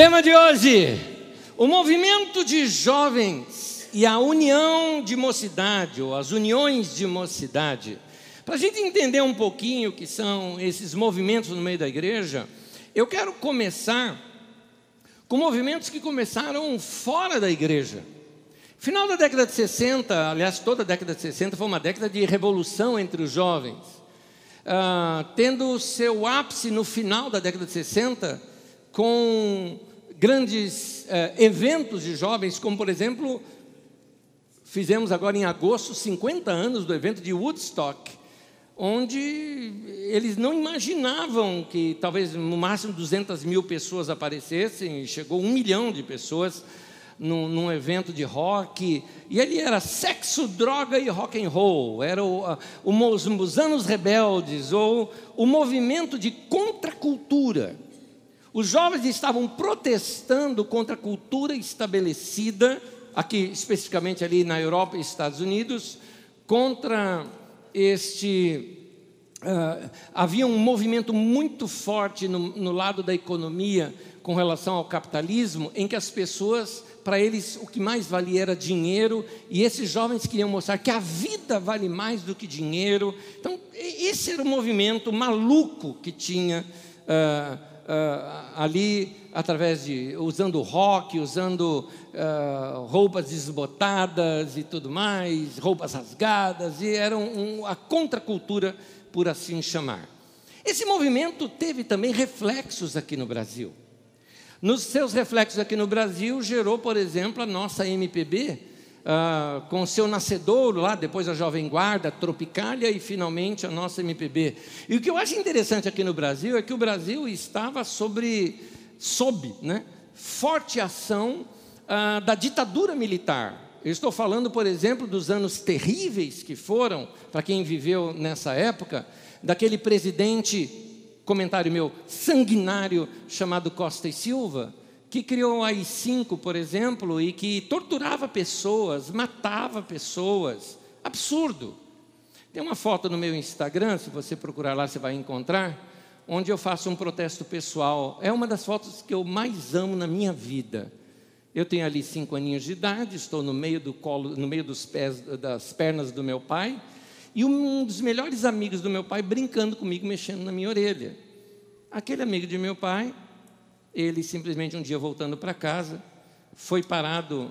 Tema de hoje: o movimento de jovens e a união de mocidade, ou as uniões de mocidade. Para a gente entender um pouquinho o que são esses movimentos no meio da igreja, eu quero começar com movimentos que começaram fora da igreja. Final da década de 60, aliás, toda a década de 60 foi uma década de revolução entre os jovens. Ah, tendo seu ápice no final da década de 60, com grandes eh, eventos de jovens, como por exemplo, fizemos agora em agosto 50 anos do evento de Woodstock, onde eles não imaginavam que talvez no máximo 200 mil pessoas aparecessem, chegou um milhão de pessoas num, num, evento de rock, e ele era sexo, droga e rock and roll, era o, o, os anos rebeldes, ou o movimento de contracultura. Os jovens estavam protestando contra a cultura estabelecida, aqui especificamente ali na Europa e Estados Unidos, contra este. Uh, havia um movimento muito forte no, no lado da economia com relação ao capitalismo, em que as pessoas, para eles, o que mais valia era dinheiro, e esses jovens queriam mostrar que a vida vale mais do que dinheiro. Então, esse era o movimento maluco que tinha. Uh, uh, ali através de usando rock, usando uh, roupas desbotadas e tudo mais, roupas rasgadas, e era um, a contracultura, por assim chamar. Esse movimento teve também reflexos aqui no Brasil. Nos seus reflexos aqui no Brasil, gerou, por exemplo, a nossa MPB, ah, com seu nascedouro lá, depois a Jovem Guarda, Tropicália e finalmente a nossa MPB. E o que eu acho interessante aqui no Brasil é que o Brasil estava sobre, sob né, forte ação ah, da ditadura militar. Eu estou falando, por exemplo, dos anos terríveis que foram, para quem viveu nessa época, daquele presidente, comentário meu, sanguinário, chamado Costa e Silva, que criou o AI-5, por exemplo, e que torturava pessoas, matava pessoas. Absurdo. Tem uma foto no meu Instagram, se você procurar lá, você vai encontrar, onde eu faço um protesto pessoal. É uma das fotos que eu mais amo na minha vida. Eu tenho ali cinco aninhos de idade, estou no meio do colo, no meio dos pés, das pernas do meu pai, e um dos melhores amigos do meu pai brincando comigo, mexendo na minha orelha. Aquele amigo de meu pai ele simplesmente um dia voltando para casa, foi parado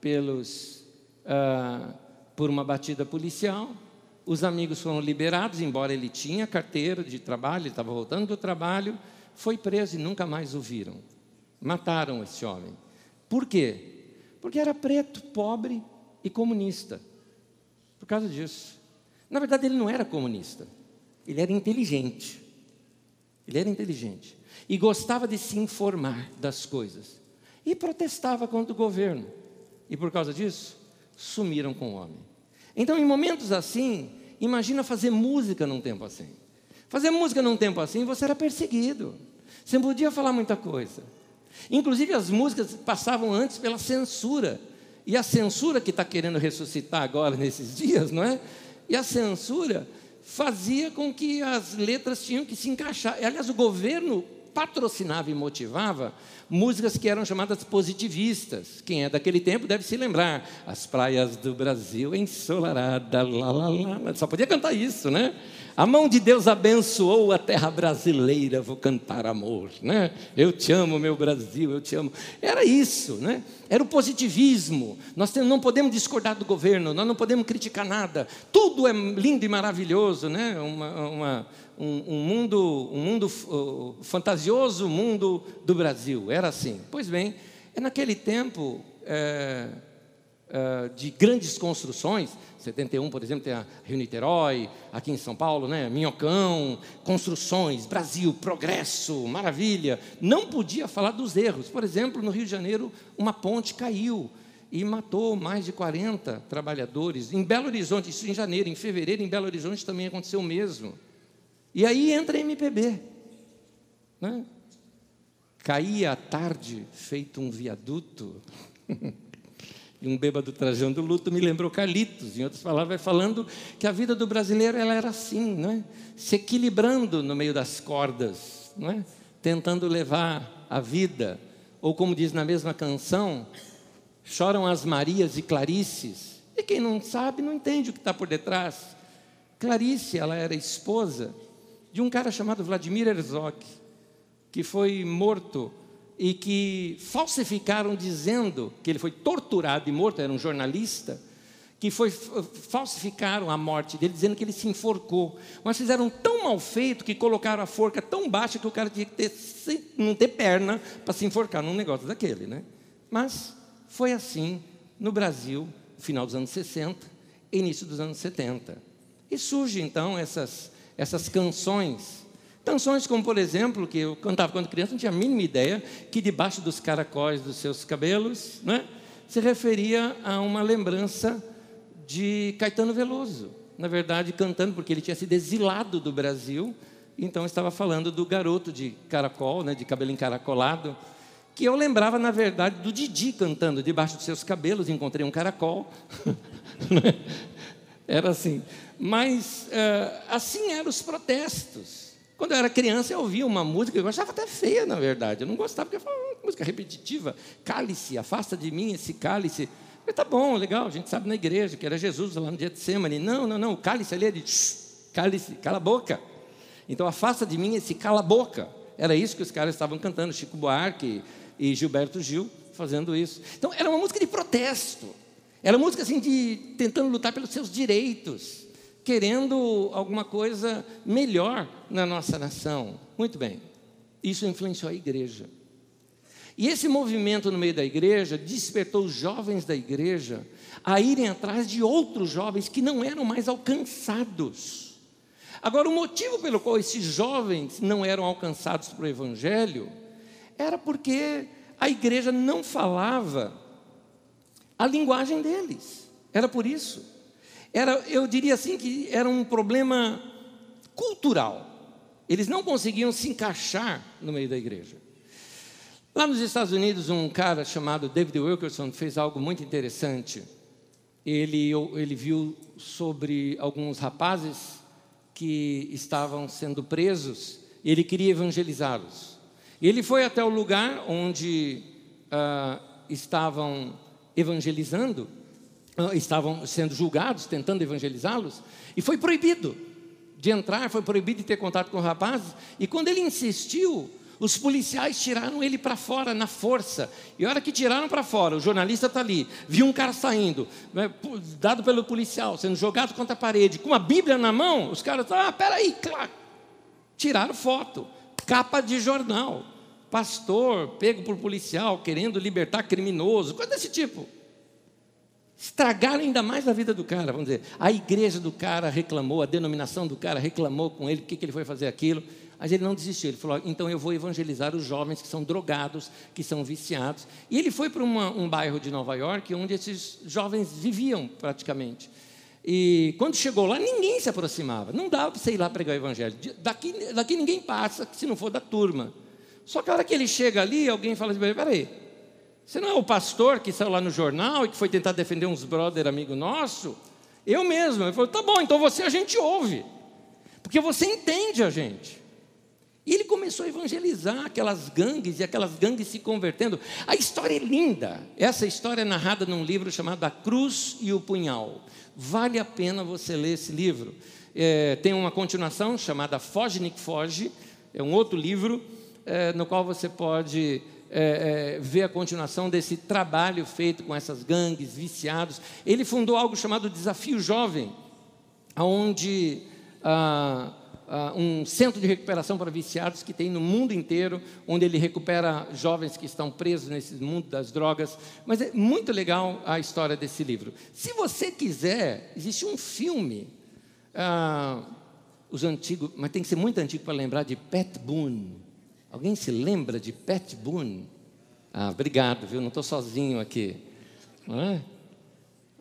pelos, ah, por uma batida policial. Os amigos foram liberados, embora ele tinha carteira de trabalho, ele estava voltando do trabalho, foi preso e nunca mais o viram. Mataram esse homem. Por quê? Porque era preto, pobre e comunista. Por causa disso. Na verdade, ele não era comunista, ele era inteligente. Ele era inteligente e gostava de se informar das coisas. E protestava contra o governo. E por causa disso, sumiram com o homem. Então, em momentos assim, imagina fazer música num tempo assim. Fazer música num tempo assim, você era perseguido. Você não podia falar muita coisa. Inclusive, as músicas passavam antes pela censura. E a censura que está querendo ressuscitar agora nesses dias, não é? E a censura fazia com que as letras tinham que se encaixar. Aliás, o governo patrocinava e motivava músicas que eram chamadas positivistas. Quem é daquele tempo deve se lembrar. As praias do Brasil ensolarada, lá, lá, lá. Só podia cantar isso, né? A mão de Deus abençoou a terra brasileira, vou cantar amor, né? Eu te amo, meu Brasil, eu te amo. Era isso, né? Era o positivismo. Nós não podemos discordar do governo, nós não podemos criticar nada. Tudo é lindo e maravilhoso, né? Uma, uma, um, um, mundo, um mundo uh, fantasioso, mundo do Brasil. Era assim. Pois bem, é naquele tempo. É, uh, de grandes construções. 71, por exemplo, tem a Rio Niterói, aqui em São Paulo, né? Minhocão, construções, Brasil, progresso, maravilha. Não podia falar dos erros. Por exemplo, no Rio de Janeiro, uma ponte caiu e matou mais de 40 trabalhadores. Em Belo Horizonte, isso em janeiro, em fevereiro, em Belo Horizonte também aconteceu o mesmo. E aí entra a MPB. Né? Caía à tarde, feito um viaduto. E um bêbado trajando luto me lembrou Carlitos, em outras palavras, falando que a vida do brasileiro ela era assim, não é? se equilibrando no meio das cordas, não é? tentando levar a vida ou como diz na mesma canção, choram as Marias e Clarices. E quem não sabe não entende o que está por detrás. Clarice, ela era esposa de um cara chamado Vladimir Herzog, que foi morto e que falsificaram dizendo que ele foi torturado e morto, era um jornalista, que foi falsificaram a morte dele dizendo que ele se enforcou. Mas fizeram tão mal feito que colocaram a forca tão baixa que o cara tinha que ter, não ter perna para se enforcar num negócio daquele, né? Mas foi assim no Brasil, final dos anos 60, início dos anos 70. E surgem então essas essas canções Canções como, por exemplo, que eu cantava quando criança, não tinha a mínima ideia que debaixo dos caracóis dos seus cabelos, né, se referia a uma lembrança de Caetano Veloso. Na verdade, cantando porque ele tinha sido exilado do Brasil, então estava falando do garoto de caracol, né, de cabelo encaracolado, que eu lembrava, na verdade, do Didi cantando debaixo dos seus cabelos, encontrei um caracol. Né? Era assim. Mas uh, assim eram os protestos. Quando eu era criança, eu ouvia uma música que eu achava até feia, na verdade. Eu não gostava, porque eu falava, hum, música repetitiva. Cálice, afasta de mim esse cálice. Eu, tá bom, legal, a gente sabe na igreja que era Jesus lá no dia de semana. Não, não, não, o cálice ali é de cálice, cala a boca. Então, afasta de mim esse cala a boca. Era isso que os caras estavam cantando, Chico Buarque e Gilberto Gil fazendo isso. Então, era uma música de protesto. Era uma música assim de tentando lutar pelos seus direitos querendo alguma coisa melhor na nossa nação. Muito bem, isso influenciou a igreja. E esse movimento no meio da igreja despertou os jovens da igreja a irem atrás de outros jovens que não eram mais alcançados. Agora, o motivo pelo qual esses jovens não eram alcançados para o Evangelho era porque a igreja não falava a linguagem deles. Era por isso. Era, eu diria assim que era um problema cultural. Eles não conseguiam se encaixar no meio da igreja. Lá nos Estados Unidos, um cara chamado David Wilkerson fez algo muito interessante. Ele, ele viu sobre alguns rapazes que estavam sendo presos, ele queria evangelizá-los. Ele foi até o lugar onde ah, estavam evangelizando, estavam sendo julgados, tentando evangelizá-los, e foi proibido de entrar, foi proibido de ter contato com rapazes, e quando ele insistiu, os policiais tiraram ele para fora na força. E a hora que tiraram para fora, o jornalista está ali, viu um cara saindo, né, dado pelo policial, sendo jogado contra a parede, com uma Bíblia na mão, os caras, ah, peraí, claro. Tiraram foto, capa de jornal, pastor pego por policial, querendo libertar criminoso, coisa desse tipo estragaram ainda mais a vida do cara, vamos dizer. A igreja do cara reclamou, a denominação do cara reclamou com ele, por que ele foi fazer aquilo. Mas ele não desistiu, ele falou: então eu vou evangelizar os jovens que são drogados, que são viciados. E ele foi para um bairro de Nova York, onde esses jovens viviam praticamente. E quando chegou lá, ninguém se aproximava. Não dava para você ir lá pregar o evangelho. Daqui, daqui ninguém passa, se não for da turma. Só que a hora que ele chega ali, alguém fala assim: peraí, você não é o pastor que saiu lá no jornal e que foi tentar defender uns brother amigo nosso? Eu mesmo. Ele falou, tá bom, então você a gente ouve. Porque você entende a gente. E ele começou a evangelizar aquelas gangues e aquelas gangues se convertendo. A história é linda. Essa história é narrada num livro chamado A Cruz e o Punhal. Vale a pena você ler esse livro. É, tem uma continuação chamada Foge Nick Foge. É um outro livro é, no qual você pode é, é, ver a continuação desse trabalho feito com essas gangues, viciados. Ele fundou algo chamado Desafio Jovem, onde ah, ah, um centro de recuperação para viciados que tem no mundo inteiro, onde ele recupera jovens que estão presos nesse mundo das drogas. Mas é muito legal a história desse livro. Se você quiser, existe um filme. Ah, os antigos, mas tem que ser muito antigo para lembrar de Pat Boone. Alguém se lembra de Pat Boone? Ah, obrigado, viu? Não estou sozinho aqui. É?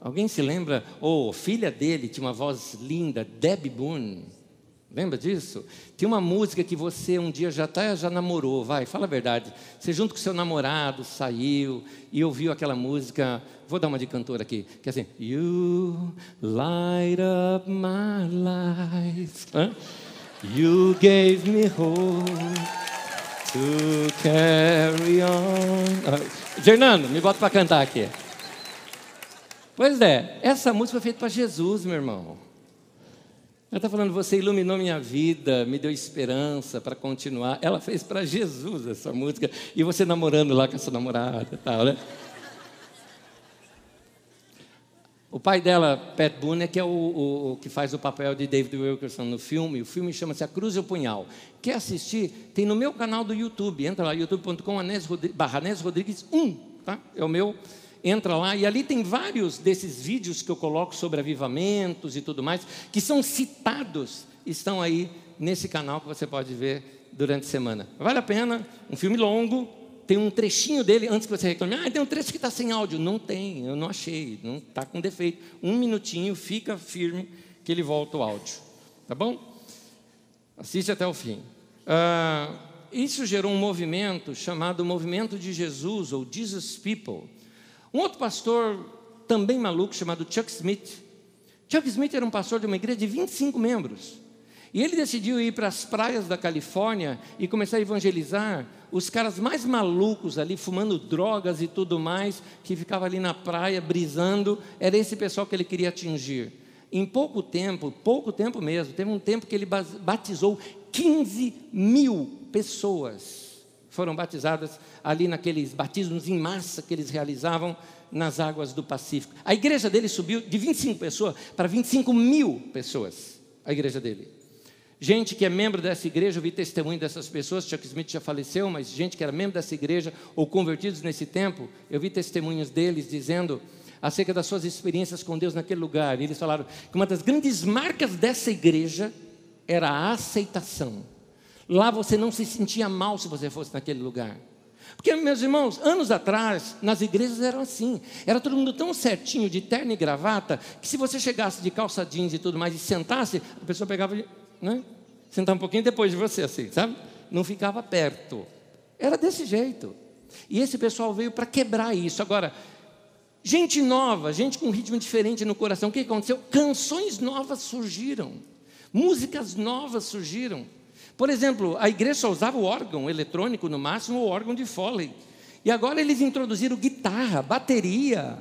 Alguém se lembra? Ou oh, filha dele tinha uma voz linda, Debbie Boone. Lembra disso? Tinha uma música que você um dia já tá, já namorou, vai, fala a verdade. Você junto com seu namorado saiu e ouviu aquela música. Vou dar uma de cantor aqui, que é assim: You light up my life. Hã? You gave me hope. To carry on. Ah, Fernando, me bota para cantar aqui. Pois é, essa música foi feita para Jesus, meu irmão. Ela está falando, você iluminou minha vida, me deu esperança para continuar. Ela fez para Jesus essa música. E você namorando lá com a sua namorada e tal, né? O pai dela, Pat Boone, que é o, o, o, que faz o papel de David Wilkerson no filme. O filme chama-se A Cruz e o Punhal. Quer assistir? Tem no meu canal do YouTube. Entra lá, youtube.com, barra Rodrigues 1. Tá? É o meu entra lá e ali tem vários desses vídeos que eu coloco sobre avivamentos e tudo mais, que são citados, estão aí nesse canal que você pode ver durante a semana. Vale a pena, um filme longo, tem um trechinho dele, antes que você reclame, ah, tem um trecho que está sem áudio. Não tem, eu não achei, não está com defeito. Um minutinho, fica firme que ele volta o áudio. Tá bom? Assiste até o fim. Ah, isso gerou um movimento chamado Movimento de Jesus, ou Jesus People, um outro pastor, também maluco, chamado Chuck Smith. Chuck Smith era um pastor de uma igreja de 25 membros. E ele decidiu ir para as praias da Califórnia e começar a evangelizar os caras mais malucos ali, fumando drogas e tudo mais, que ficava ali na praia brisando. Era esse pessoal que ele queria atingir. Em pouco tempo, pouco tempo mesmo, teve um tempo que ele batizou 15 mil pessoas foram batizadas ali naqueles batismos em massa que eles realizavam nas águas do Pacífico. A igreja dele subiu de 25 pessoas para 25 mil pessoas. A igreja dele. Gente que é membro dessa igreja, eu vi testemunho dessas pessoas, Chuck Smith já faleceu, mas gente que era membro dessa igreja ou convertidos nesse tempo, eu vi testemunhos deles dizendo acerca das suas experiências com Deus naquele lugar. E eles falaram que uma das grandes marcas dessa igreja era a aceitação Lá você não se sentia mal se você fosse naquele lugar. Porque, meus irmãos, anos atrás, nas igrejas eram assim. Era todo mundo tão certinho, de terno e gravata, que se você chegasse de calça jeans e tudo mais e sentasse, a pessoa pegava, né? Sentava um pouquinho depois de você, assim, sabe? Não ficava perto. Era desse jeito. E esse pessoal veio para quebrar isso. Agora, gente nova, gente com um ritmo diferente no coração, o que aconteceu? Canções novas surgiram. Músicas novas surgiram. Por exemplo, a igreja só usava o órgão eletrônico, no máximo o órgão de Foley. E agora eles introduziram guitarra, bateria,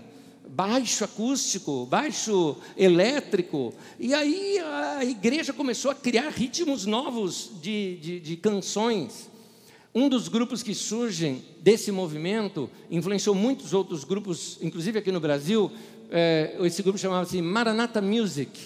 baixo acústico, baixo elétrico. E aí a igreja começou a criar ritmos novos de, de, de canções. Um dos grupos que surgem desse movimento influenciou muitos outros grupos, inclusive aqui no Brasil. É, esse grupo chamava-se Maranata Music.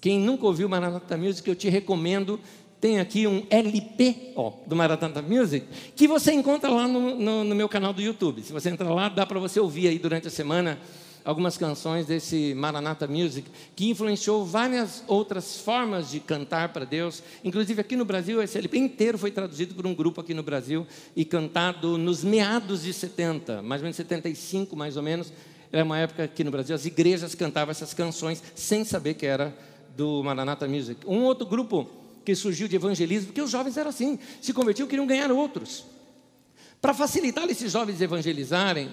Quem nunca ouviu Maranata Music, eu te recomendo tem aqui um LP ó, do Maratona Music, que você encontra lá no, no, no, meu canal do YouTube. Se você entrar lá, dá para você ouvir aí durante a semana algumas canções desse Maranata Music, que influenciou várias outras formas de cantar para Deus. Inclusive aqui no Brasil, esse LP inteiro foi traduzido por um grupo aqui no Brasil e cantado nos meados de 70, mais ou menos 75, mais ou menos. Era uma época aqui no Brasil, as igrejas cantavam essas canções sem saber que era do Maranata Music. Um outro grupo que surgiu de evangelismo, porque os jovens eram assim, se convertiam, queriam ganhar outros. Para facilitar esses jovens evangelizarem,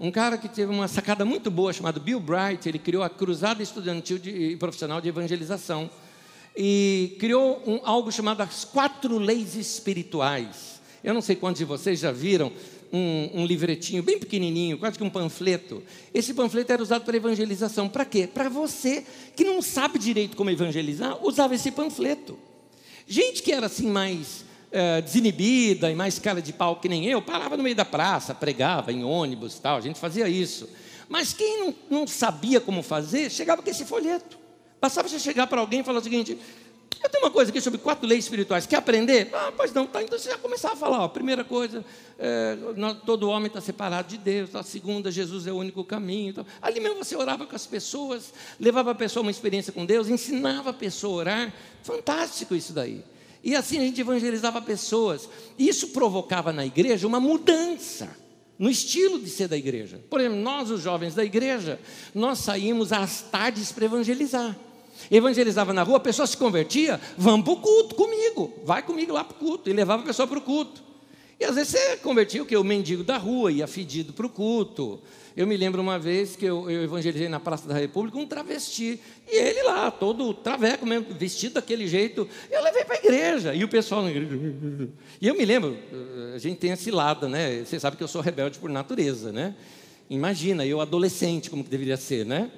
um cara que teve uma sacada muito boa, chamado Bill Bright, ele criou a Cruzada Estudantil e Profissional de Evangelização, e criou um, algo chamado as Quatro Leis Espirituais. Eu não sei quantos de vocês já viram um, um, livretinho bem pequenininho, quase que um panfleto. Esse panfleto era usado para evangelização. Para quê? Para você que não sabe direito como evangelizar, usava esse panfleto. Gente que era assim mais é, desinibida e mais cara de pau que nem eu, parava no meio da praça, pregava em ônibus tal, a gente fazia isso. Mas quem não, não sabia como fazer, chegava com esse folheto. Bastava você chegar para alguém e falar o seguinte: eu tenho uma coisa aqui sobre quatro leis espirituais. Quer aprender? Ah, pois não. Tá, então você já começava a falar. Ó, primeira coisa, é, todo homem está separado de Deus. A segunda, Jesus é o único caminho. Então, ali mesmo você orava com as pessoas, levava a pessoa a uma experiência com Deus, ensinava a pessoa a orar. Fantástico isso daí. E assim a gente evangelizava pessoas. Isso provocava na igreja uma mudança no estilo de ser da igreja. Por exemplo, nós, os jovens da igreja, nós saímos às tardes para evangelizar. Evangelizava na rua, a pessoa se convertia, vamos para o culto comigo, vai comigo lá para o culto, e levava a pessoa para o culto. E às vezes você convertia o que? O mendigo da rua, ia fedido para o culto. Eu me lembro uma vez que eu, eu, evangelizei na Praça da República um travesti. E ele lá, todo traveco mesmo, vestido daquele jeito. Eu levei para a igreja. E o pessoal na igreja. E eu me lembro, a gente tem esse lado, né? Você sabe que eu sou rebelde por natureza, né? Imagina, eu adolescente, como que deveria ser, né?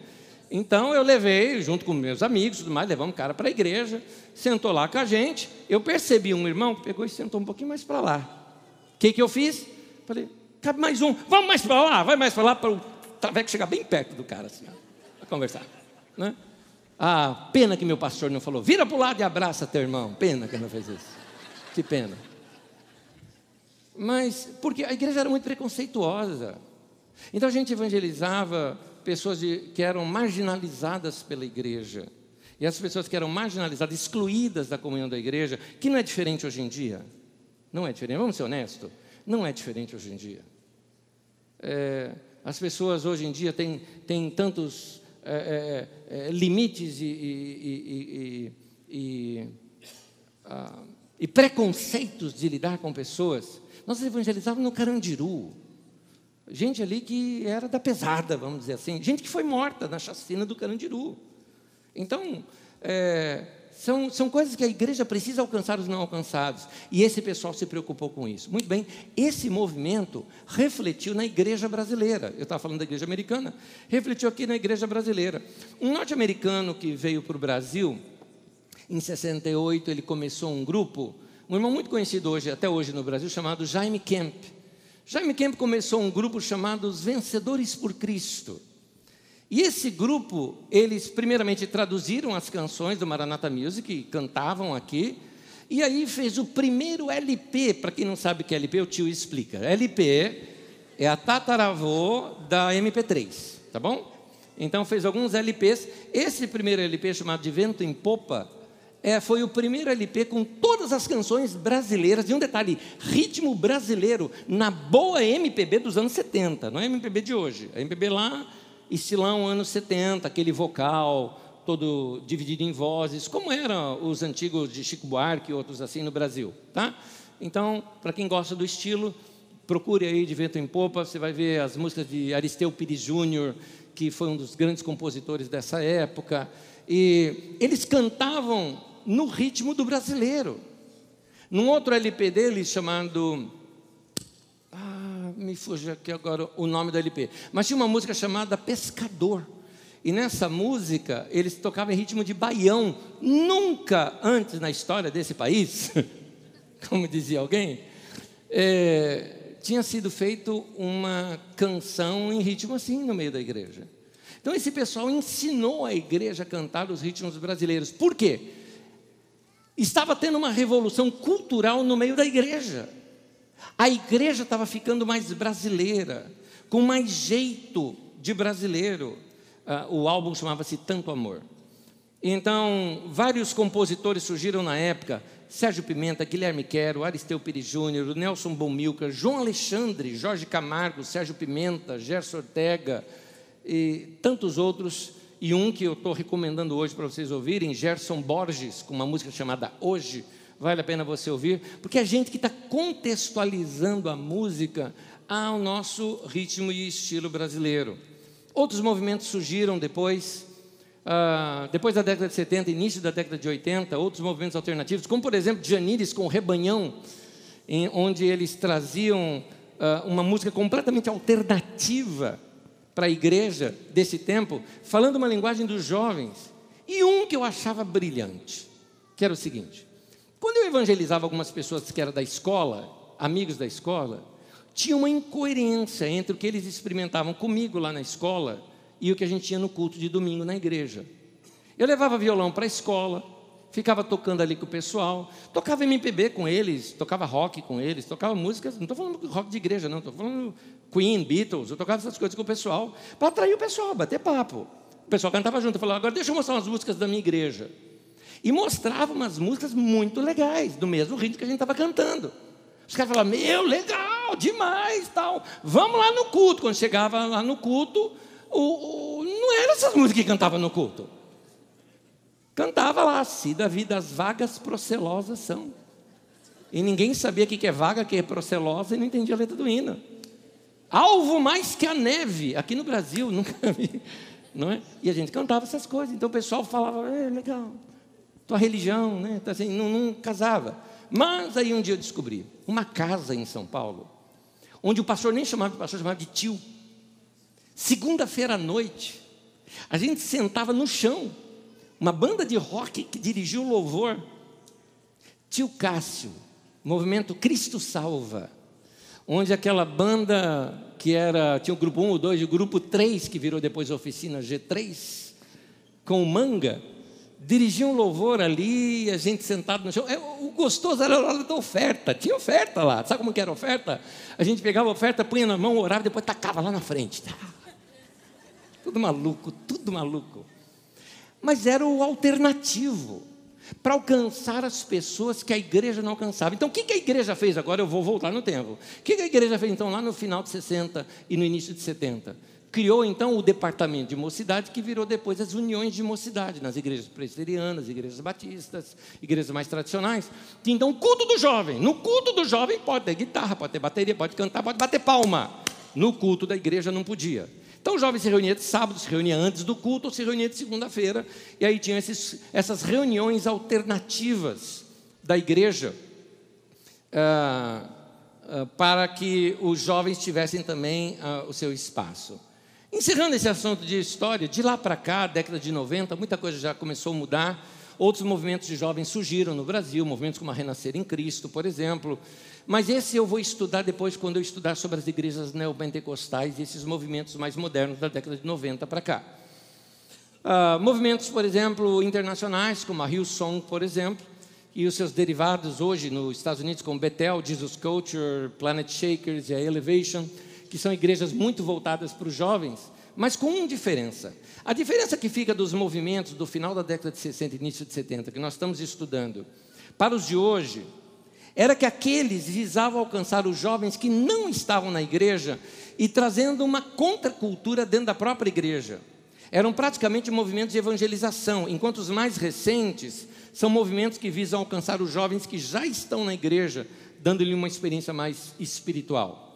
Então eu levei, junto com meus amigos, tudo mais, levamos o cara para a igreja, sentou lá com a gente. Eu percebi um irmão que pegou e sentou um pouquinho mais para lá. O que, que eu fiz? Falei, cabe mais um, vamos mais para lá, vai mais para lá para o traveco chegar bem perto do cara, assim, para conversar. Né? Ah, pena que meu pastor não falou, vira para o lado e abraça teu irmão. Pena que ele não fez isso. Que pena. Mas, porque a igreja era muito preconceituosa. Então a gente evangelizava pessoas de, que eram marginalizadas pela igreja. E as pessoas que eram marginalizadas, excluídas da comunhão da igreja, que não é diferente hoje em dia. Não é diferente, vamos ser honestos. Não é diferente hoje em dia. É, as pessoas hoje em dia têm, têm tantos é, é, é limites e, e, e, ah, e, preconceitos de lidar com pessoas. Nós evangelizávamos no Carandiru. Gente ali que era da pesada, vamos dizer assim. Gente que foi morta na chacina do Carandiru. Então, é, são, são coisas que a igreja precisa alcançar os não alcançados. E esse pessoal se preocupou com isso. Muito bem, esse movimento refletiu na igreja brasileira. Eu estava falando da igreja americana, refletiu aqui na igreja brasileira. Um norte-americano que veio para o Brasil, em 68, ele começou um grupo, um irmão muito conhecido hoje, até hoje no Brasil, chamado Jaime Kemp. Jaime Kemp começou um grupo chamado Os Vencedores por Cristo. E esse grupo, eles primeiramente traduziram as canções do Maranata Music, e cantavam aqui, e aí fez o primeiro LP, para quem não sabe o que é LP, o tio explica. LP é a tataravô da MP3, tá bom? Então fez alguns LPs. Esse primeiro LP, chamado de Vento em Popa, é, foi o primeiro LP com todas as canções brasileiras, e um detalhe, ritmo brasileiro, na boa MPB dos anos 70, não é MPB de hoje, é MPB lá, estilão anos 70, aquele vocal todo dividido em vozes, como eram os antigos de Chico Buarque e outros assim no Brasil, tá? Então, para quem gosta do estilo, procure aí de Vento em Popa, você vai ver as músicas de Aristeu Pires Júnior, que foi um dos grandes compositores dessa época, e eles cantavam no ritmo do brasileiro. Num outro LP dele chamado. Me fugiu aqui agora o nome do LP. Mas tinha uma música chamada Pescador. E nessa música eles tocavam em ritmo de baião. Nunca antes na história desse país, como dizia alguém, é, tinha sido feito uma canção em ritmo assim no meio da igreja. Então esse pessoal ensinou a igreja a cantar os ritmos brasileiros. Por quê? Estava tendo uma revolução cultural no meio da igreja. A igreja estava ficando mais brasileira, com mais jeito de brasileiro. Uh, o álbum chamava-se Tanto Amor. Então, vários compositores surgiram na época: Sérgio Pimenta, Guilherme Quero, Aristeu Pires Júnior, Nelson Bomilcar, João Alexandre, Jorge Camargo, Sérgio Pimenta, Gerson Ortega e tantos outros e um que eu estou recomendando hoje para vocês ouvirem, Gerson Borges, com uma música chamada Hoje, vale a pena você ouvir, porque é gente que está contextualizando a música ao nosso ritmo e estilo brasileiro. Outros movimentos surgiram depois, uh, depois da década de 70, início da década de 80, outros movimentos alternativos, como por exemplo Janires com Rebanhão, em, onde eles traziam uh, uma música completamente alternativa para a igreja desse tempo, falando uma linguagem dos jovens. E um que eu achava brilhante, que era o seguinte: quando eu evangelizava algumas pessoas que eram da escola, amigos da escola, tinha uma incoerência entre o que eles experimentavam comigo lá na escola e o que a gente tinha no culto de domingo na igreja. Eu levava violão para a escola, ficava tocando ali com o pessoal, tocava MPB com eles, tocava rock com eles, tocava músicas, não estou falando rock de igreja, não, estou falando Queen, Beatles, eu tocava essas coisas com o pessoal, para atrair o pessoal, bater papo. O pessoal cantava junto, eu falava, agora deixa eu mostrar umas músicas da minha igreja. E mostrava umas músicas muito legais, do mesmo ritmo que a gente estava cantando. Os caras falavam, meu, legal, demais, tal. Vamos lá no culto. Quando chegava lá no culto, o, o, não eram essas músicas que cantava no culto. Cantava lá, se da vida as vagas procelosas são. E ninguém sabia o que é vaga, o que é procelosa, e não entendia a letra do hino. Alvo mais que a neve, aqui no Brasil, nunca vi. Não é? E a gente cantava essas coisas. Então o pessoal falava, é legal, tua religião, né? Então, assim, não, não casava. Mas aí um dia eu descobri uma casa em São Paulo, onde o pastor nem chamava de pastor, chamava de tio. Segunda-feira à noite, a gente sentava no chão, uma banda de rock que dirigiu o louvor. Tio Cássio, movimento Cristo Salva, onde aquela banda que era, tinha o grupo 1 ou 2, e o grupo 3, que virou depois a oficina G3, com o manga, dirigia um louvor ali, a gente sentado no chão. É, o gostoso era a hora da oferta, tinha oferta lá. Sabe como que era a oferta? A gente pegava a oferta, punha na mão, orava, depois tacava lá na frente. Tudo maluco, tudo maluco. Mas era o alternativo para alcançar as pessoas que a igreja não alcançava. Então, o que a igreja fez? Agora eu vou voltar no tempo. O que a igreja fez então lá no final de 60 e no início de 70? Criou então o departamento de mocidade, que virou depois as uniões de mocidade, nas igrejas presbiterianas, igrejas batistas, igrejas mais tradicionais. Então, o culto do jovem. No culto do jovem pode ter guitarra, pode ter bateria, pode cantar, pode bater palma. No culto da igreja não podia. Então o jovem se reunia de sábado, se reunia antes do culto, ou se reunia de segunda-feira, e aí tinha esses, essas reuniões alternativas da igreja ah, ah, para que os jovens tivessem também ah, o seu espaço. Encerrando esse assunto de história, de lá para cá, década de 90, muita coisa já começou a mudar. Outros movimentos de jovens surgiram no Brasil, movimentos como a Renascer em Cristo, por exemplo. Mas esse eu vou estudar depois, quando eu estudar sobre as igrejas neopentecostais e esses movimentos mais modernos da década de 90 para cá. Uh, movimentos, por exemplo, internacionais, como a Hillsong, por exemplo, e os seus derivados hoje nos Estados Unidos, como Bethel, Jesus Culture, Planet Shakers e a Elevation, que são igrejas muito voltadas para os jovens, mas com uma diferença. A diferença que fica dos movimentos do final da década de 60 e início de 70, que nós estamos estudando, para os de hoje, era que aqueles visavam alcançar os jovens que não estavam na igreja e trazendo uma contracultura dentro da própria igreja. Eram praticamente movimentos de evangelização, enquanto os mais recentes são movimentos que visam alcançar os jovens que já estão na igreja, dando-lhe uma experiência mais espiritual.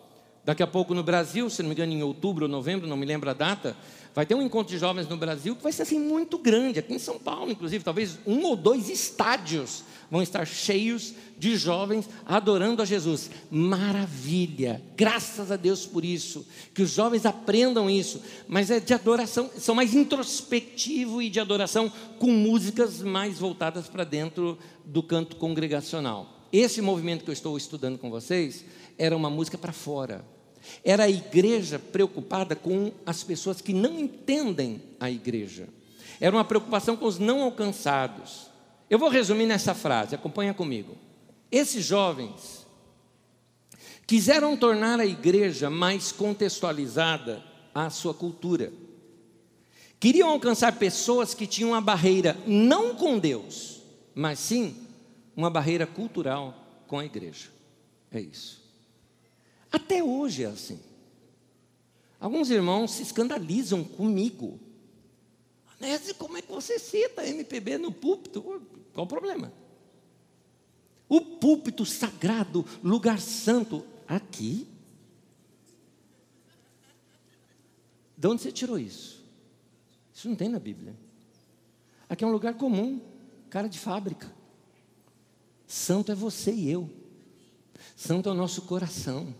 Daqui a pouco no Brasil, se não me engano, em outubro ou novembro, não me lembro a data, vai ter um encontro de jovens no Brasil que vai ser assim muito grande, aqui em São Paulo, inclusive, talvez um ou dois estádios vão estar cheios de jovens adorando a Jesus. Maravilha! Graças a Deus por isso. Que os jovens aprendam isso, mas é de adoração, são mais introspectivo e de adoração com músicas mais voltadas para dentro do canto congregacional. Esse movimento que eu estou estudando com vocês era uma música para fora. Era a igreja preocupada com as pessoas que não entendem a igreja. Era uma preocupação com os não alcançados. Eu vou resumir nessa frase, acompanha comigo. Esses jovens quiseram tornar a igreja mais contextualizada à sua cultura. Queriam alcançar pessoas que tinham uma barreira não com Deus, mas sim uma barreira cultural com a igreja. É isso. Até hoje é assim. Alguns irmãos se escandalizam comigo Nesse, como é que você cita MPB no púlpito? Qual o problema? O púlpito sagrado, lugar santo, aqui? De onde você tirou isso? Isso não tem na Bíblia. Aqui é um lugar comum, cara de fábrica. Santo é você e eu. Santo é o nosso coração.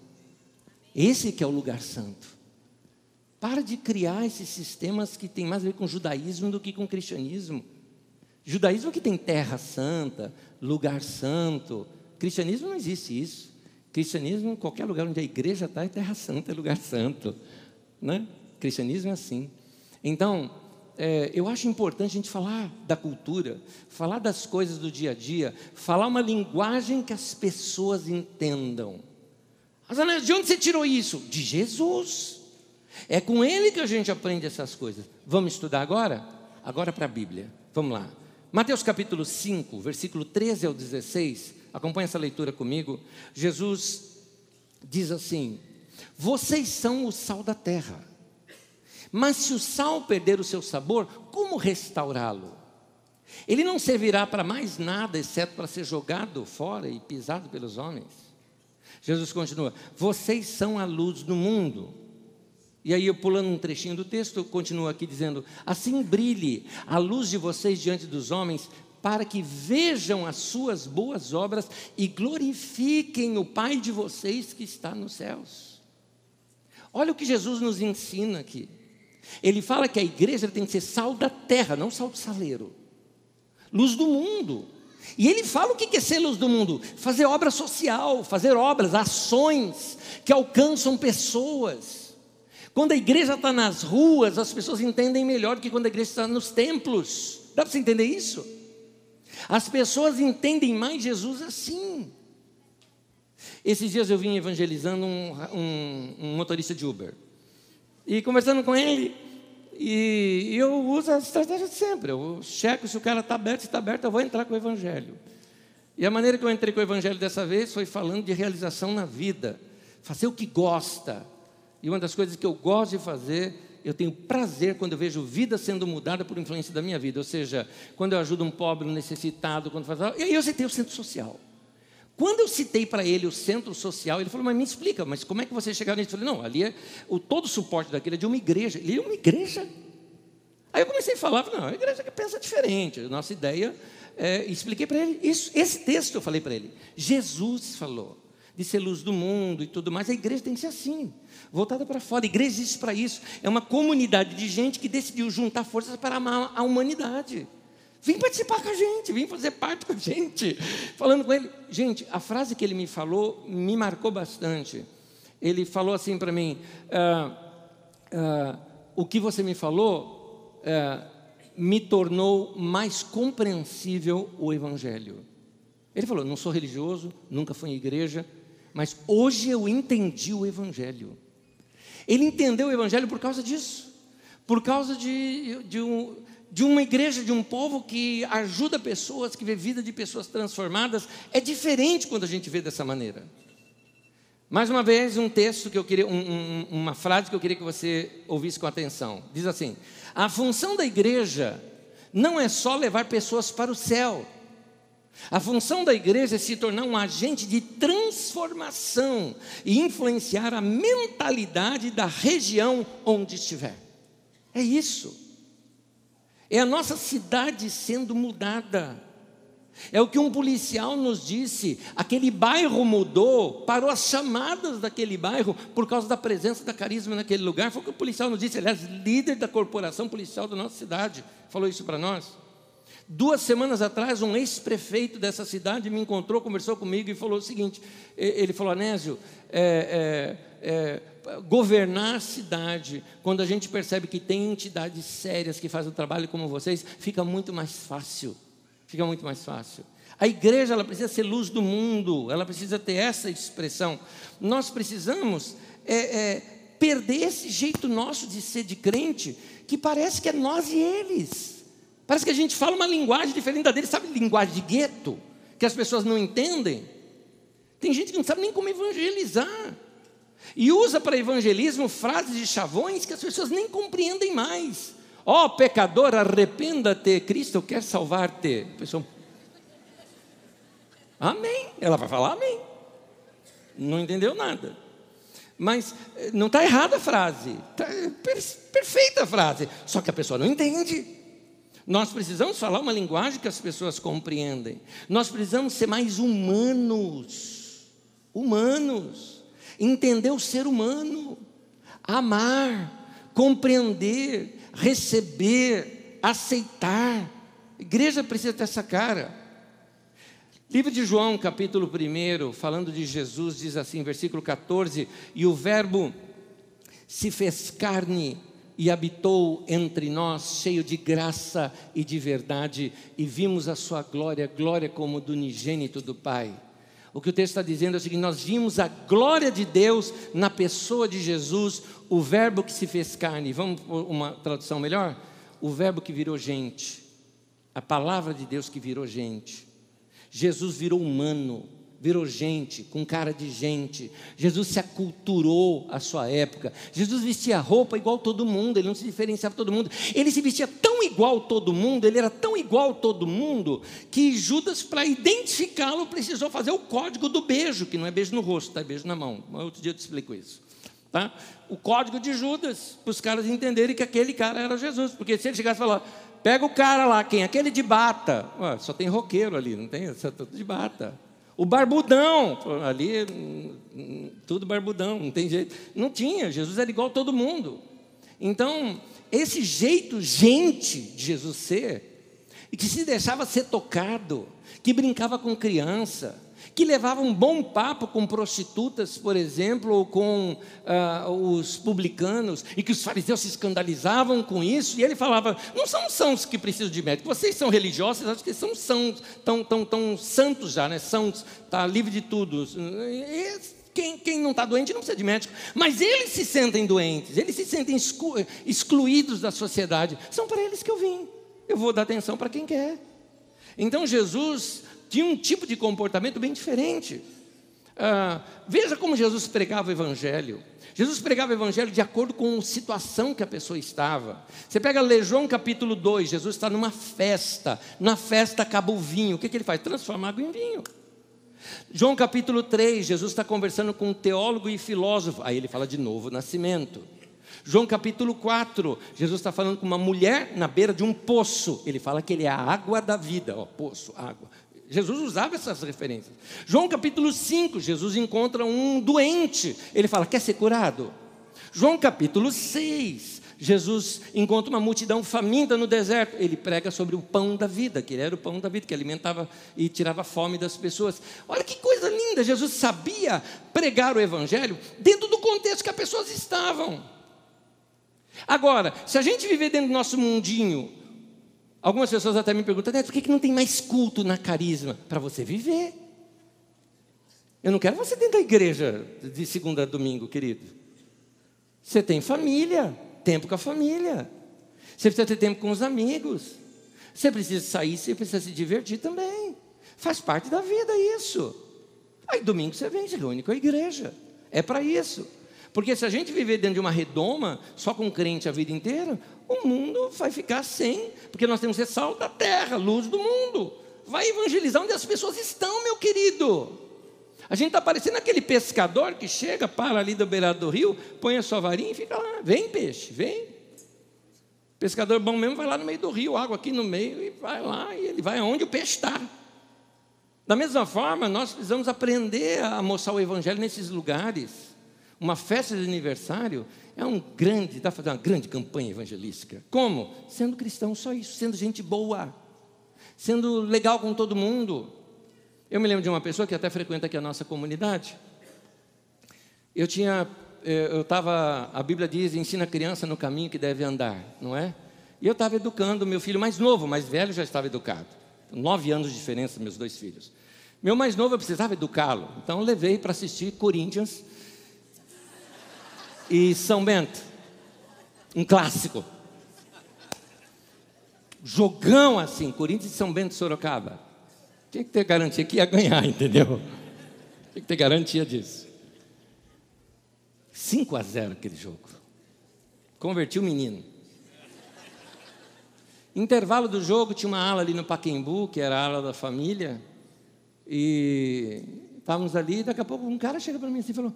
Esse que é o lugar santo. Para de criar esses sistemas que têm mais a ver com judaísmo do que com cristianismo. Judaísmo que tem terra santa, lugar santo. Cristianismo não existe isso. Cristianismo, qualquer lugar onde a igreja está, é terra santa, é lugar santo. Né? Cristianismo é assim. Então, é, eu acho importante a gente falar da cultura, falar das coisas do dia a dia, falar uma linguagem que as pessoas entendam. Mas, de onde você tirou isso? De Jesus. É com ele que a gente aprende essas coisas. Vamos estudar agora? Agora para a Bíblia. Vamos lá. Mateus capítulo 5, versículo 13 ao 16. Acompanhe essa leitura comigo. Jesus diz assim: Vocês são o sal da terra. Mas se o sal perder o seu sabor, como restaurá-lo? Ele não servirá para mais nada, exceto para ser jogado fora e pisado pelos homens. Jesus continua: Vocês são a luz do mundo. E aí, eu pulando um trechinho do texto, continua aqui dizendo: Assim brilhe a luz de vocês diante dos homens, para que vejam as suas boas obras e glorifiquem o Pai de vocês que está nos céus. Olha o que Jesus nos ensina aqui. Ele fala que a igreja tem que ser sal da terra, não sal do saleiro. Luz do mundo. E ele fala o que é ser luz do mundo: fazer obra social, fazer obras, ações que alcançam pessoas. Quando a igreja está nas ruas, as pessoas entendem melhor do que quando a igreja está nos templos. Dá para você entender isso? As pessoas entendem mais Jesus assim. Esses dias eu vim evangelizando um, um, um motorista de Uber. E conversando com ele, e, eu uso a estratégia de sempre. Eu checo se o cara está aberto, se está aberto, eu vou entrar com o Evangelho. E a maneira que eu entrei com o Evangelho dessa vez foi falando de realização na vida. Fazer o que gosta. E uma das coisas que eu gosto de fazer, eu tenho prazer quando eu vejo vida sendo mudada por influência da minha vida. Ou seja, quando eu ajudo um pobre, um necessitado, quando faz. E aí eu citei o centro social. Quando eu citei para ele o centro social, ele falou, mas me explica, mas como é que você chegaram nisso? Eu falei, não, ali é, o, todo o suporte daquele é de uma igreja. Ele é uma igreja. Aí eu comecei a falar, não, a igreja que pensa diferente. A nossa ideia, é, expliquei para ele, isso, esse texto eu falei para ele. Jesus falou de ser luz do mundo e tudo mais. A igreja tem que ser assim, voltada para fora. A igreja existe para isso. É uma comunidade de gente que decidiu juntar forças para amar a humanidade. Vem participar com a gente, vem fazer parte com a gente. Falando com ele. Gente, a frase que ele me falou me marcou bastante. Ele falou assim para mim: ah, ah, O que você me falou ah, me tornou mais compreensível o Evangelho. Ele falou: Não sou religioso, nunca fui em igreja, mas hoje eu entendi o Evangelho. Ele entendeu o Evangelho por causa disso, por causa de, de um de uma igreja, de um povo que ajuda pessoas, que vê vida de pessoas transformadas, é diferente quando a gente vê dessa maneira. Mais uma vez, um texto que eu queria, um, um, uma frase que eu queria que você ouvisse com atenção. Diz assim: a função da igreja não é só levar pessoas para o céu. A função da igreja é se tornar um agente de transformação e influenciar a mentalidade da região onde estiver. É isso. É a nossa cidade sendo mudada. É o que um policial nos disse. Aquele bairro mudou, parou as chamadas daquele bairro por causa da presença da carisma naquele lugar. Foi o que o policial nos disse. Aliás, líder da corporação policial da nossa cidade falou isso para nós. Duas semanas atrás, um ex-prefeito dessa cidade me encontrou, conversou comigo e falou o seguinte: ele falou, Anésio, é, é, é, governar a cidade, quando a gente percebe que tem entidades sérias que fazem o trabalho como vocês, fica muito mais fácil. Fica muito mais fácil. A igreja ela precisa ser luz do mundo, ela precisa ter essa expressão. Nós precisamos é, é, perder esse jeito nosso de ser de crente, que parece que é nós e eles. Parece que a gente fala uma linguagem diferente da deles, sabe, linguagem de gueto, que as pessoas não entendem. Tem gente que não sabe nem como evangelizar. E usa para evangelismo frases de chavões que as pessoas nem compreendem mais. Ó oh, pecador, arrependa-te, Cristo quer salvar-te. Pessoa, amém. Ela vai falar amém. Não entendeu nada. Mas eh, não está errada a frase. Está per, perfeita a frase. Só que a pessoa não entende. Nós precisamos falar uma linguagem que as pessoas compreendem. Nós precisamos ser mais humanos. Humanos entender o ser humano, amar, compreender, receber, aceitar. A igreja precisa ter essa cara. Livro de João, capítulo 1, falando de Jesus, diz assim, versículo 14: E o Verbo se fez carne e habitou entre nós, cheio de graça e de verdade, e vimos a sua glória, glória como do unigênito do Pai. O que o texto está dizendo é o seguinte: nós vimos a glória de Deus na pessoa de Jesus, o Verbo que se fez carne. Vamos uma tradução melhor? O Verbo que virou gente, a palavra de Deus que virou gente. Jesus virou humano, virou gente, com cara de gente. Jesus se aculturou à sua época. Jesus vestia roupa igual todo mundo, ele não se diferenciava de todo mundo. Ele se vestia tão igual todo mundo, ele era tão igual todo mundo, que Judas, para identificá-lo, precisou fazer o código do beijo, que não é beijo no rosto, tá? é beijo na mão. Outro dia eu te explico isso. Tá? O código de Judas, para os caras entenderem que aquele cara era Jesus. Porque se ele chegasse e falar, pega o cara lá, quem? Aquele de bata. Ué, só tem roqueiro ali, não tem? Só de bata. O barbudão, ali, tudo barbudão, não tem jeito. Não tinha, Jesus era igual a todo mundo. Então, esse jeito gente de Jesus ser, e que se deixava ser tocado, que brincava com criança, que levava um bom papo com prostitutas, por exemplo, ou com uh, os publicanos, e que os fariseus se escandalizavam com isso, e ele falava: não são sãos que precisam de médico, vocês são religiosos, acho que são sãos, tão, tão, tão santos já, né? São, está livre de tudo. E, quem, quem, não está doente não precisa de médico, mas eles se sentem doentes, eles se sentem exclu, excluídos da sociedade. São para eles que eu vim. Eu vou dar atenção para quem quer. Então Jesus tinha um tipo de comportamento bem diferente. Ah, veja como Jesus pregava o Evangelho. Jesus pregava o Evangelho de acordo com a situação que a pessoa estava. Você pega João capítulo 2, Jesus está numa festa. Na festa acaba o vinho. O que, que ele faz? Transforma água em vinho. João capítulo 3, Jesus está conversando com um teólogo e filósofo. Aí ele fala de novo nascimento. João capítulo 4, Jesus está falando com uma mulher na beira de um poço. Ele fala que ele é a água da vida. Ó, poço, água. Jesus usava essas referências. João capítulo 5, Jesus encontra um doente. Ele fala: Quer ser curado? João capítulo 6, Jesus encontra uma multidão faminta no deserto. Ele prega sobre o pão da vida, que ele era o pão da vida, que alimentava e tirava a fome das pessoas. Olha que coisa linda! Jesus sabia pregar o evangelho dentro do contexto que as pessoas estavam. Agora, se a gente viver dentro do nosso mundinho, Algumas pessoas até me perguntam, por que não tem mais culto na carisma? Para você viver. Eu não quero você dentro da igreja de segunda a domingo, querido. Você tem família, tempo com a família. Você precisa ter tempo com os amigos. Você precisa sair, você precisa se divertir também. Faz parte da vida isso. Aí domingo você vem, se reúne com a igreja. É para isso. Porque se a gente viver dentro de uma redoma, só com crente a vida inteira, o mundo vai ficar sem, porque nós temos que ser sal da terra, luz do mundo. Vai evangelizar onde as pessoas estão, meu querido. A gente está parecendo aquele pescador que chega, para ali do beirado do rio, põe a sua varinha e fica lá. Vem, peixe, vem. Pescador bom mesmo vai lá no meio do rio, água aqui no meio, e vai lá, e ele vai aonde o peixe está. Da mesma forma, nós precisamos aprender a mostrar o evangelho nesses lugares. Uma festa de aniversário é um grande, para fazer uma grande campanha evangelística. Como? Sendo cristão, só isso, sendo gente boa, sendo legal com todo mundo. Eu me lembro de uma pessoa que até frequenta aqui a nossa comunidade. Eu tinha, eh, eu estava, a Bíblia diz, ensina a criança no caminho que deve andar, não é? E eu estava educando meu filho mais novo, mais velho já estava educado. Nove anos de diferença, meus dois filhos. Meu mais novo eu precisava educá-lo, então eu levei para assistir Corinthians e São Bento. Um clássico. Jogão assim, Corinthians e São Bento Sorocaba. Tinha que ter garantia que ia ganhar, entendeu? Tinha que ter garantia disso. 5 a 0 aquele jogo. Converti o menino. Intervalo do jogo, tinha uma ala ali no Paquembu, que era a ala da família. E estávamos ali, daqui a pouco um cara chega para mim assim e falou: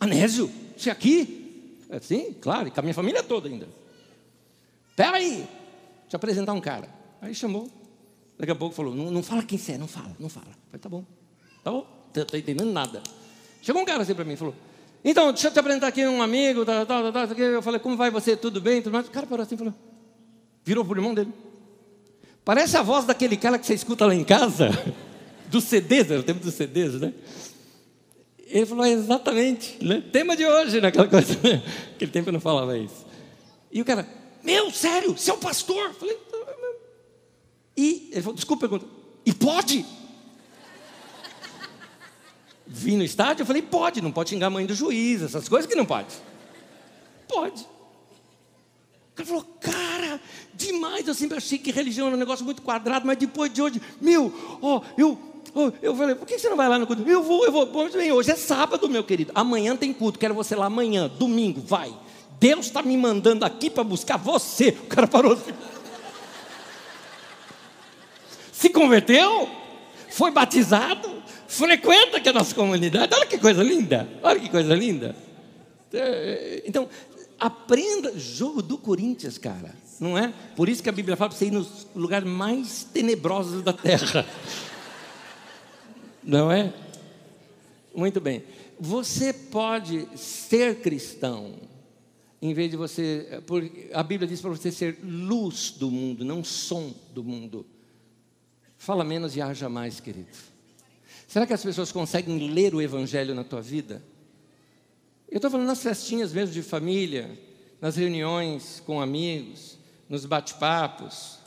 Anésio, você é aqui? É, sim, claro, e com a minha família toda ainda. Pera aí, te apresentar um cara. Aí chamou. Daqui a pouco falou: não, não fala quem você é, não fala, não fala. Falei, tá bom, tá bom, não tô entendendo nada. Chegou um cara assim para mim e falou: então, deixa eu te apresentar aqui um amigo, tal, tal, tal, tal. Eu falei: como vai você? Tudo bem? Tudo mais. O cara parou assim e falou: virou pro irmão dele. Parece a voz daquele cara que você escuta lá em casa, dos CDs, era o tempo dos CDs, né? Ele falou, é exatamente, né? tema de hoje, naquela coisa. Aquele tempo eu não falava isso. E o cara, meu, sério, você é o pastor? Eu falei, tá, e ele falou, desculpa, pergunta, e pode? Vim no estádio, eu falei, pode, não pode xingar a mãe do juiz, essas coisas que não pode. Pode. O cara falou, cara, demais, eu sempre achei que religião era um negócio muito quadrado, mas depois de hoje, meu, ó, eu Eu falei, por que você não vai lá no culto? Eu vou, eu vou. Bem, hoje é sábado, meu querido. Amanhã tem culto, quero você lá amanhã, domingo, vai. Deus está me mandando aqui para buscar você. O cara parou assim. Se converteu? Foi batizado? Frequenta aqui a nossa comunidade. Olha que coisa linda. Olha que coisa linda. É, então, aprenda jogo do Corinthians, cara. Não é? Por isso que a Bíblia fala para você ir nos lugares mais tenebrosos da terra. Não é? Muito bem. Você pode ser cristão, em vez de você. A Bíblia diz para você ser luz do mundo, não som do mundo. Fala menos e haja mais, querido. Será que as pessoas conseguem ler o Evangelho na tua vida? Eu estou falando nas festinhas mesmo de família, nas reuniões com amigos, nos bate-papos.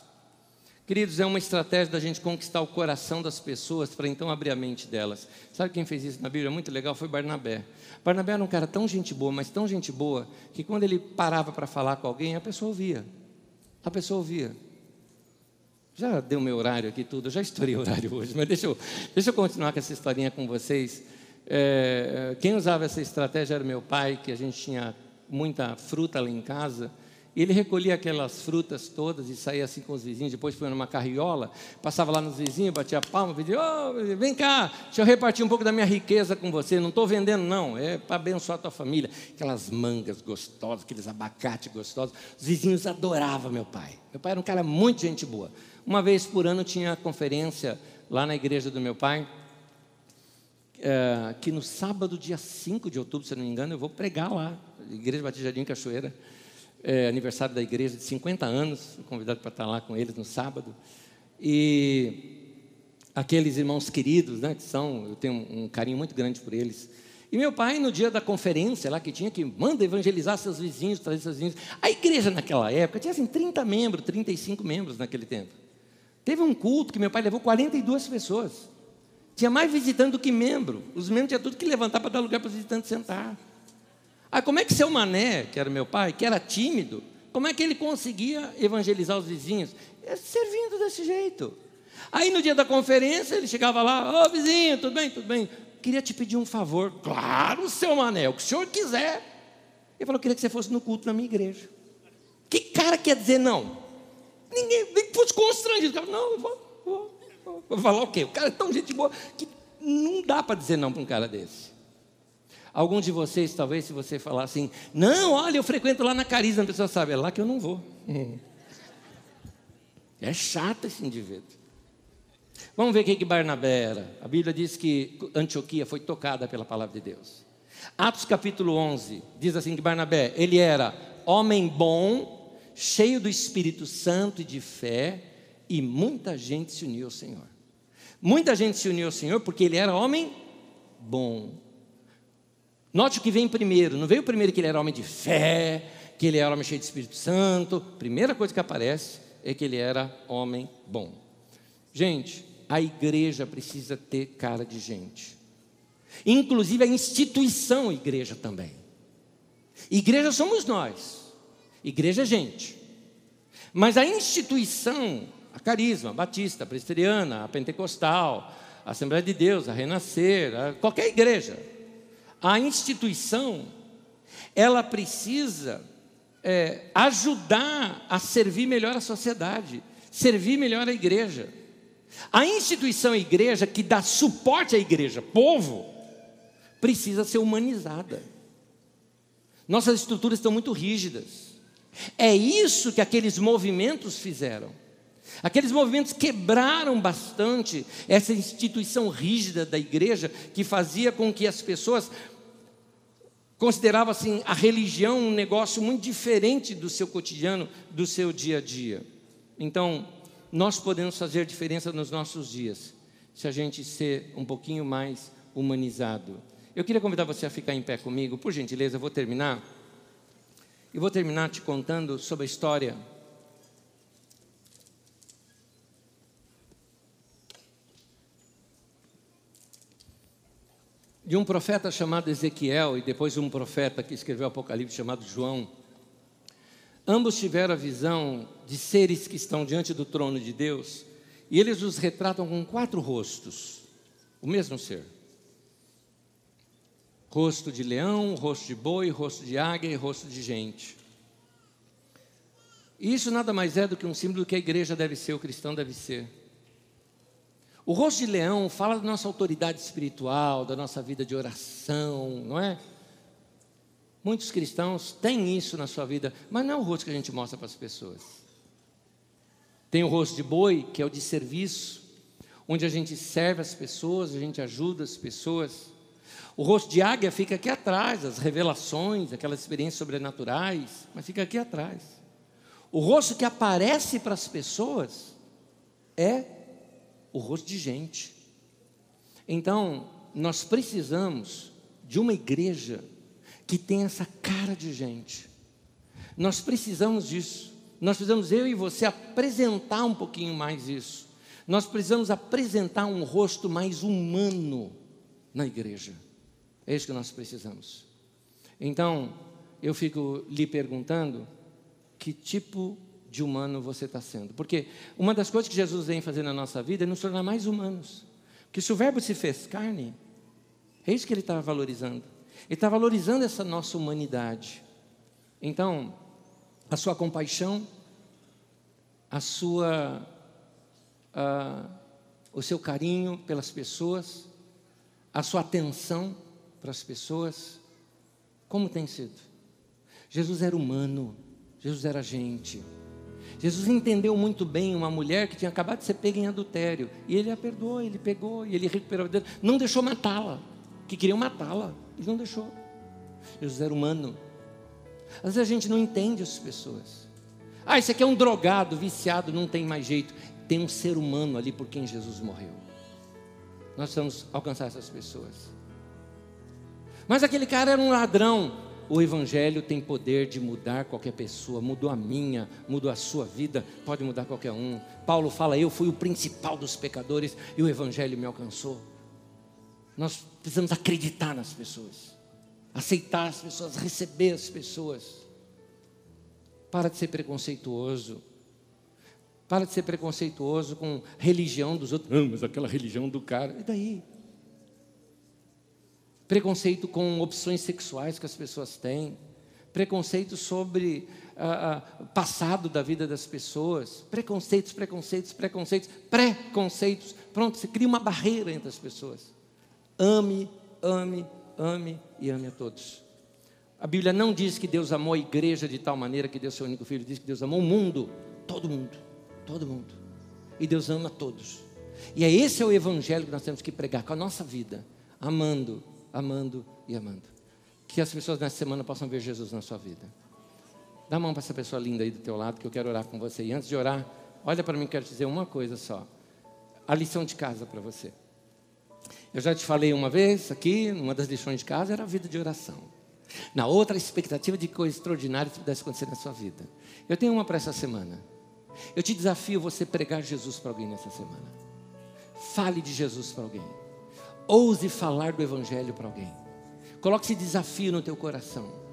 Queridos, é uma estratégia da gente conquistar o coração das pessoas para então abrir a mente delas. Sabe quem fez isso na Bíblia? Muito legal, foi Barnabé. Barnabé era um cara tão gente boa, mas tão gente boa, que quando ele parava para falar com alguém, a pessoa ouvia. A pessoa ouvia. Já deu meu horário aqui tudo, eu já estourei horário hoje, mas deixa eu, deixa eu continuar com essa historinha com vocês. É, quem usava essa estratégia era meu pai, que a gente tinha muita fruta lá em casa. Ele recolhia aquelas frutas todas e saía assim com os vizinhos, depois foi numa carriola, passava lá nos vizinhos, batia palma, pedia, oh, vem cá, deixa eu repartir um pouco da minha riqueza com você, não estou vendendo não, é para abençoar a tua família. Aquelas mangas gostosas, aqueles abacates gostosos, os vizinhos adoravam meu pai. Meu pai era um cara muito gente boa. Uma vez por ano tinha conferência lá na igreja do meu pai, é, que no sábado, dia 5 de outubro, se não me engano, eu vou pregar lá, Igreja Batista Cachoeira, é, aniversário da igreja de 50 anos, convidado para estar lá com eles no sábado. E aqueles irmãos queridos, né, que são, eu tenho um carinho muito grande por eles. E meu pai, no dia da conferência lá que tinha, que manda evangelizar seus vizinhos, trazer seus vizinhos. A igreja naquela época tinha assim 30 membros, 35 membros naquele tempo. Teve um culto que meu pai levou 42 pessoas. Tinha mais visitante do que membro. Os membros tinham tudo que levantar para dar lugar para os visitantes sentar. Aí como é que seu Mané, que era meu pai, que era tímido, como é que ele conseguia evangelizar os vizinhos? É servindo desse jeito. Aí no dia da conferência, ele chegava lá, ô oh, vizinho, tudo bem, tudo bem. Queria te pedir um favor. Claro, seu Mané, o que o senhor quiser. Ele falou, queria que você fosse no culto na minha igreja. Que cara quer dizer não? Ninguém, nem fosse constrangido. Não, eu vou, vou, vou. Vou falar o quê? O cara é tão gente boa que não dá para dizer não para um cara desse. Alguns de vocês, talvez, se você falar assim, não, olha, eu frequento lá na Carisma, a pessoa sabe, é lá que eu não vou. É chato esse indivíduo. Vamos ver o que Barnabé era. A Bíblia diz que Antioquia foi tocada pela palavra de Deus. Atos capítulo 11 diz assim que Barnabé, ele era homem bom, cheio do Espírito Santo e de fé, e muita gente se uniu ao Senhor. Muita gente se uniu ao Senhor porque ele era homem bom. Note o que vem primeiro. Não veio primeiro que ele era homem de fé, que ele era homem cheio de Espírito Santo. Primeira coisa que aparece é que ele era homem bom. Gente, a igreja precisa ter cara de gente. Inclusive a instituição igreja também. Igreja somos nós. Igreja é gente. Mas a instituição, a carisma, a batista, a presbiteriana, a pentecostal, a Assembleia de Deus, a Renascer, a qualquer igreja, a instituição, ela precisa é, ajudar a servir melhor a sociedade, servir melhor a igreja. A instituição a igreja que dá suporte à igreja, povo, precisa ser humanizada. Nossas estruturas estão muito rígidas. É isso que aqueles movimentos fizeram. Aqueles movimentos quebraram bastante essa instituição rígida da igreja que fazia com que as pessoas consideravam assim a religião um negócio muito diferente do seu cotidiano, do seu dia a dia. Então, nós podemos fazer diferença nos nossos dias se a gente ser um pouquinho mais humanizado. Eu queria convidar você a ficar em pé comigo, por gentileza, eu vou terminar. E vou terminar te contando sobre a história de um profeta chamado Ezequiel e depois um profeta que escreveu o Apocalipse chamado João. Ambos tiveram a visão de seres que estão diante do trono de Deus e eles os retratam com quatro rostos. O mesmo ser. Rosto de leão, rosto de boi, rosto de águia e rosto de gente. E isso nada mais é do que um símbolo que a igreja deve ser, o cristão deve ser. O rosto de leão fala da nossa autoridade espiritual, da nossa vida de oração, não é? Muitos cristãos têm isso na sua vida, mas não é o rosto que a gente mostra para as pessoas. Tem o rosto de boi, que é o de serviço, onde a gente serve as pessoas, a gente ajuda as pessoas. O rosto de águia fica aqui atrás, as revelações, aquelas experiências sobrenaturais, mas fica aqui atrás. O rosto que aparece para as pessoas é o rosto de gente. Então, nós precisamos de uma igreja que tem essa cara de gente. Nós precisamos disso. Nós precisamos, eu e você, apresentar um pouquinho mais isso. Nós precisamos apresentar um rosto mais humano na igreja. É isso que nós precisamos. Então, eu fico lhe perguntando: que tipo de humano você está sendo. Porque uma das coisas que Jesus vem fazer na nossa vida é nos tornar mais humanos. Porque se o Verbo se fez carne, é isso que ele está valorizando. Ele está valorizando essa nossa humanidade. Então, a sua compaixão, a sua, o seu carinho pelas pessoas, a sua atenção para as pessoas, como tem sido? Jesus era humano, Jesus era gente. Jesus entendeu muito bem uma mulher que tinha acabado de ser pega em adultério. E ele a perdoou, ele pegou, e ele recuperou. Não deixou matá-la, que queriam matá-la. Ele não deixou. Jesus era humano. Às vezes a gente não entende as pessoas. Ah, esse aqui é um drogado, viciado, não tem mais jeito. Tem um ser humano ali por quem Jesus morreu. Nós precisamos alcançar essas pessoas. Mas aquele cara era um ladrão. O Evangelho tem poder de mudar qualquer pessoa, mudou a minha, mudou a sua vida, pode mudar qualquer um. Paulo fala: Eu fui o principal dos pecadores e o Evangelho me alcançou. Nós precisamos acreditar nas pessoas, aceitar as pessoas, receber as pessoas. Para de ser preconceituoso. Para de ser preconceituoso com religião dos outros. Não, mas aquela religião do cara. E daí? Preconceito com opções sexuais que as pessoas têm, preconceito sobre ah, ah, passado da vida das pessoas, preconceitos, preconceitos, preconceitos, preconceitos. Pronto, você cria uma barreira entre as pessoas. Ame, ame, ame e ame a todos. A Bíblia não diz que Deus amou a igreja de tal maneira que deu seu único filho, diz que Deus amou o mundo, todo mundo, todo mundo. E Deus ama todos. E é esse é o evangelho que nós temos que pregar com a nossa vida, amando, amando e amando. Que as pessoas nessa semana possam ver Jesus na sua vida. Dá a mão para essa pessoa linda aí do teu lado, que eu quero orar com você. E antes de orar, olha para mim, quero dizer uma coisa só. A lição de casa para você. Eu já te falei uma vez aqui, uma das lições de casa era a vida de oração. Na outra, a expectativa de coisas extraordinárias que pudesse acontecer na sua vida. Eu tenho uma para essa semana. Eu te desafio você pregar Jesus para alguém nessa semana. Fale de Jesus para alguém. Ouse falar do Evangelho para alguém. Coloque esse desafio no teu coração.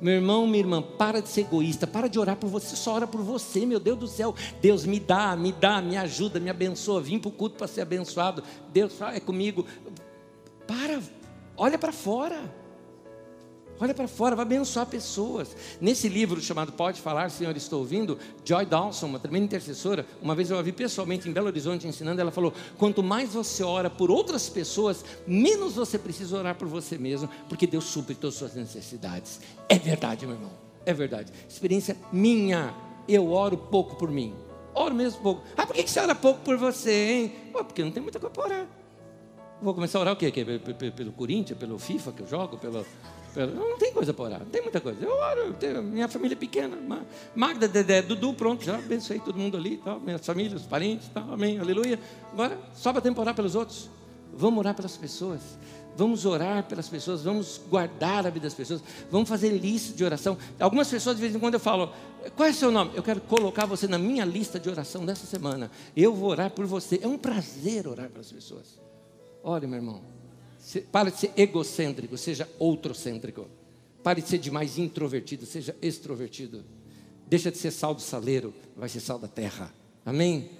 Meu irmão, minha irmã, para de ser egoísta, para de orar por você, só ora por você, meu Deus do céu. Deus me dá, me dá, me ajuda, me abençoa. Vim para o culto para ser abençoado. Deus é comigo. Para, olha para fora. Olha para fora, vai abençoar pessoas. Nesse livro chamado Pode Falar, Senhor, estou ouvindo, Joy Dawson, uma tremenda intercessora, uma vez eu a vi pessoalmente em Belo Horizonte ensinando, ela falou: quanto mais você ora por outras pessoas, menos você precisa orar por você mesmo, porque Deus supre todas as suas necessidades. É verdade, meu irmão, é verdade. Experiência minha, eu oro pouco por mim. Oro mesmo pouco. Ah, por que você ora pouco por você, hein? Pô, porque não tem muita coisa para orar. Vou começar a orar o quê? Pelo, pelo Corinthians, pelo FIFA que eu jogo, pelo não tem coisa para orar, não tem muita coisa. Eu oro, eu tenho, minha família é pequena. Magda, Dedé, Dudu, pronto, já abençoei todo mundo ali, tal, minhas famílias, os parentes, tal, amém, aleluia. Agora, sobra tempo para orar pelos outros. Vamos orar pelas pessoas. Vamos orar pelas pessoas, vamos guardar a vida das pessoas, vamos fazer lista de oração. Algumas pessoas, de vez em quando, eu falo: qual é o seu nome? Eu quero colocar você na minha lista de oração dessa semana. Eu vou orar por você. É um prazer orar pelas pessoas. Olha, meu irmão, Pare de ser egocêntrico, seja outrocêntrico. Pare de ser demais introvertido, seja extrovertido. Deixa de ser sal do saleiro, vai ser sal da terra. Amém?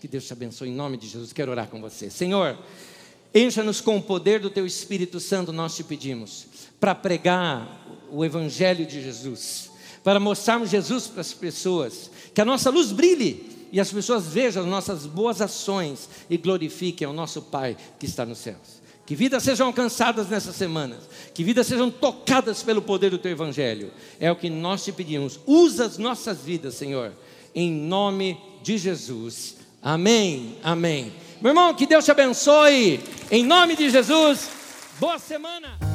Que Deus te abençoe em nome de Jesus. Quero orar com você. Senhor, Encha-nos com o poder do Teu Espírito Santo, nós te pedimos, para pregar o Evangelho de Jesus, para mostrarmos Jesus para as pessoas, que a nossa luz brilhe e as pessoas vejam as nossas boas ações e glorifiquem ao nosso Pai que está nos céus. Que vidas sejam alcançadas nessas semanas, que vidas sejam tocadas pelo poder do Teu Evangelho. É o que nós te pedimos. Usa as nossas vidas, Senhor, em nome de Jesus. Amém, amém. Meu irmão, que Deus te abençoe. Em nome de Jesus, boa semana.